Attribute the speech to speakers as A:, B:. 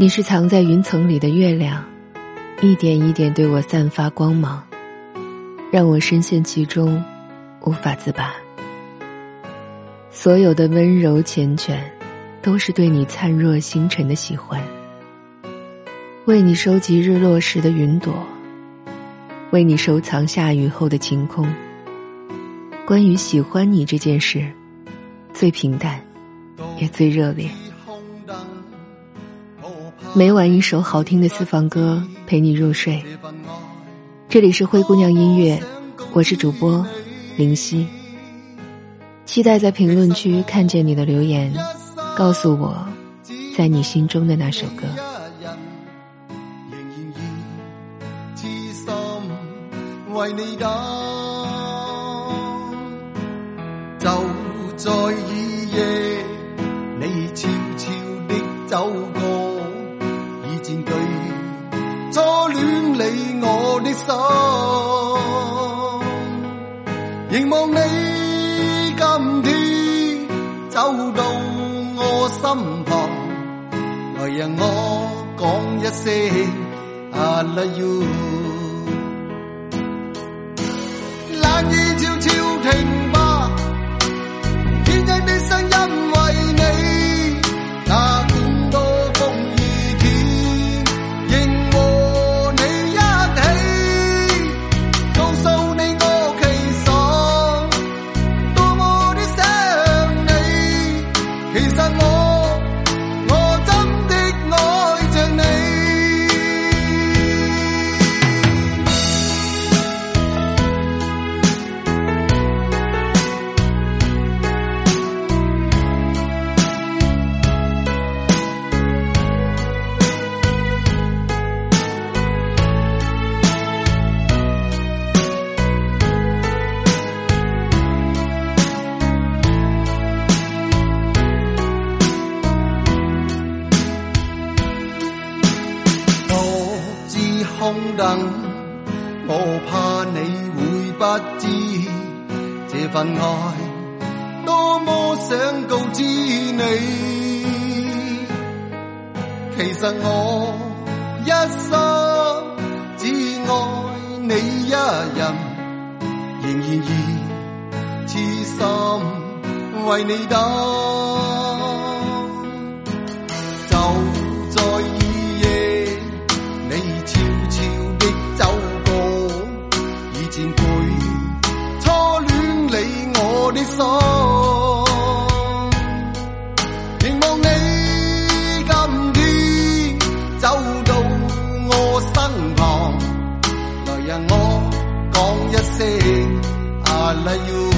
A: 你是藏在云层里的月亮，一点一点对我散发光芒，让我深陷其中，无法自拔。所有的温柔缱绻，都是对你灿若星辰的喜欢。为你收集日落时的云朵，为你收藏下雨后的晴空。关于喜欢你这件事，最平淡，也最热烈。
B: 每晚一首好听的私房歌陪
A: 你入睡。这里是灰姑娘音乐，
B: 我是主播
A: 林夕。期待在评论区看见你的留言，告诉我，在你心中的那首歌。
B: 为你你我的心，凝望你今天走到我身旁，来让我讲一声 I love you。等，我怕你会不知这份爱多么想告知你。其实我一生只爱你一人，仍然以痴心为你等。我的手，凝望你今天走到我身旁，来让我讲一声 I love you。